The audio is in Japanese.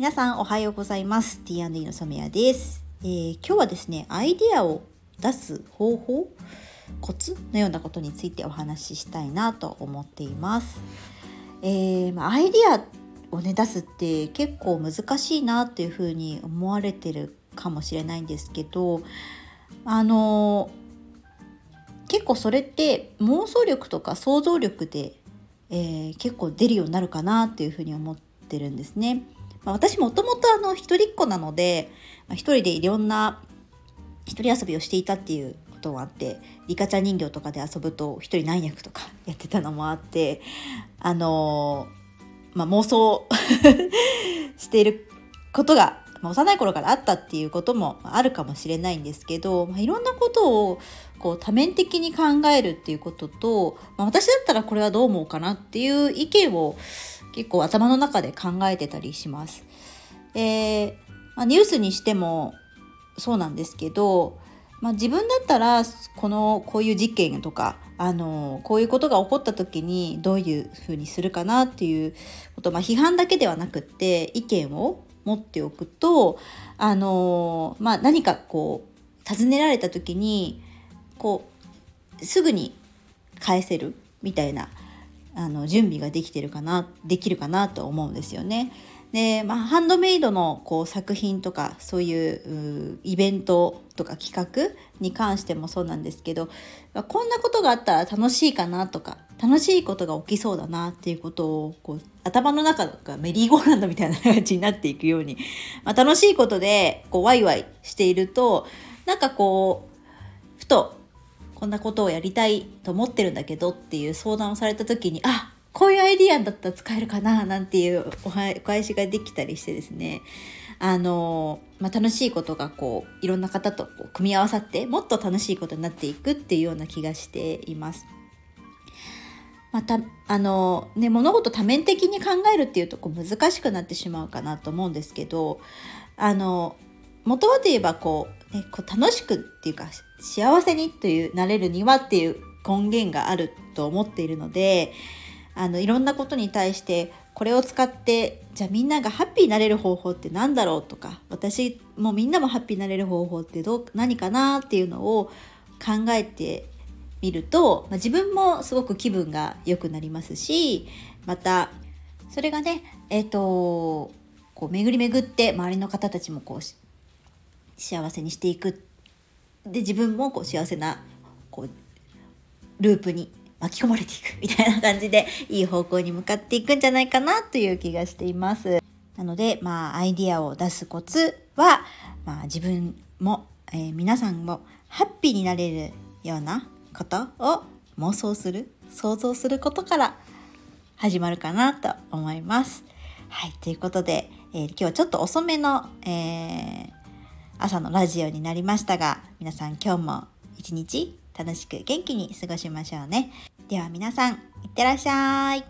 皆さんおはようございます。T&E の染谷です、えー、今日はですねアイデアを出す方法コツのようなことについてお話ししたいなと思っています、えー、アイデアをね出すって結構難しいなっていうふうに思われてるかもしれないんですけどあの結構それって妄想力とか想像力で、えー、結構出るようになるかなっていうふうに思ってるんですね。まあ、私もともとあの一人っ子なので、まあ、一人でいろんな一人遊びをしていたっていうこともあってリカちゃん人形とかで遊ぶと一人何役とか やってたのもあってあのー、まあ、妄想 していることが、幼い頃からあったっていうこともあるかもしれないんですけど、まあ、いろんなことをこう多面的に考えるっていうことと、まあ、私だったらこれはどう思うかなっていう意見を結構頭の中で考えてたりします。で、まあ、ニュースにしてもそうなんですけど、まあ、自分だったらこのこういう事件とかあのこういうことが起こった時にどういうふうにするかなっていうこと、まあ、批判だけではなくって意見を持っておくとあの、まあ、何かこう尋ねられた時にこうすぐに返せるみたいなあの準備ができてるかなできるかなと思うんですよね。で、まあ、ハンドメイドのこう作品とかそういうイベントとか企画に関してもそうなんですけどこんなことがあったら楽しいかなとか楽しいことが起きそうだなっていうことをこう頭の中がメリーゴーランドみたいな感じになっていくように、まあ、楽しいことでこうワイワイしているとなんかこうふとこんなことをやりたいと思ってるんだけどっていう相談をされた時にあこういうアイディアだったら使えるかななんていうお返しができたりしてですねあの、まあ、楽しいことがこういろんな方とこう組み合わさってもっと楽しいことになっていくっていうような気がしています。またあのね物事多面的に考えるっていうとこ難しくなってしまうかなと思うんですけどあの元はといえばこう,、ね、こう楽しくっていうか幸せにというなれるにはっていう根源があると思っているのであのいろんなことに対してこれを使ってじゃあみんながハッピーになれる方法って何だろうとか私もみんなもハッピーになれる方法ってどう何かなっていうのを考えてみると、まあ、自分もすごく気分が良くなりますしまたそれがねえっ、ー、とこう巡り巡って周りの方たちもこう幸せにしていくで自分もこう幸せなこうループに巻き込まれていくみたいな感じでいい方向に向かっていくんじゃないかなという気がしています。なので、まあ、アイディアを出すコツは、まあ、自分も、えー、皆さんもハッピーになれるようなことを妄想する想像することから始まるかなと思います。はい、ということで、えー、今日はちょっと遅めの、えー、朝のラジオになりましたが皆さん今日も一日楽しく元気に過ごしましょうね。では皆さん、いってらっしゃい。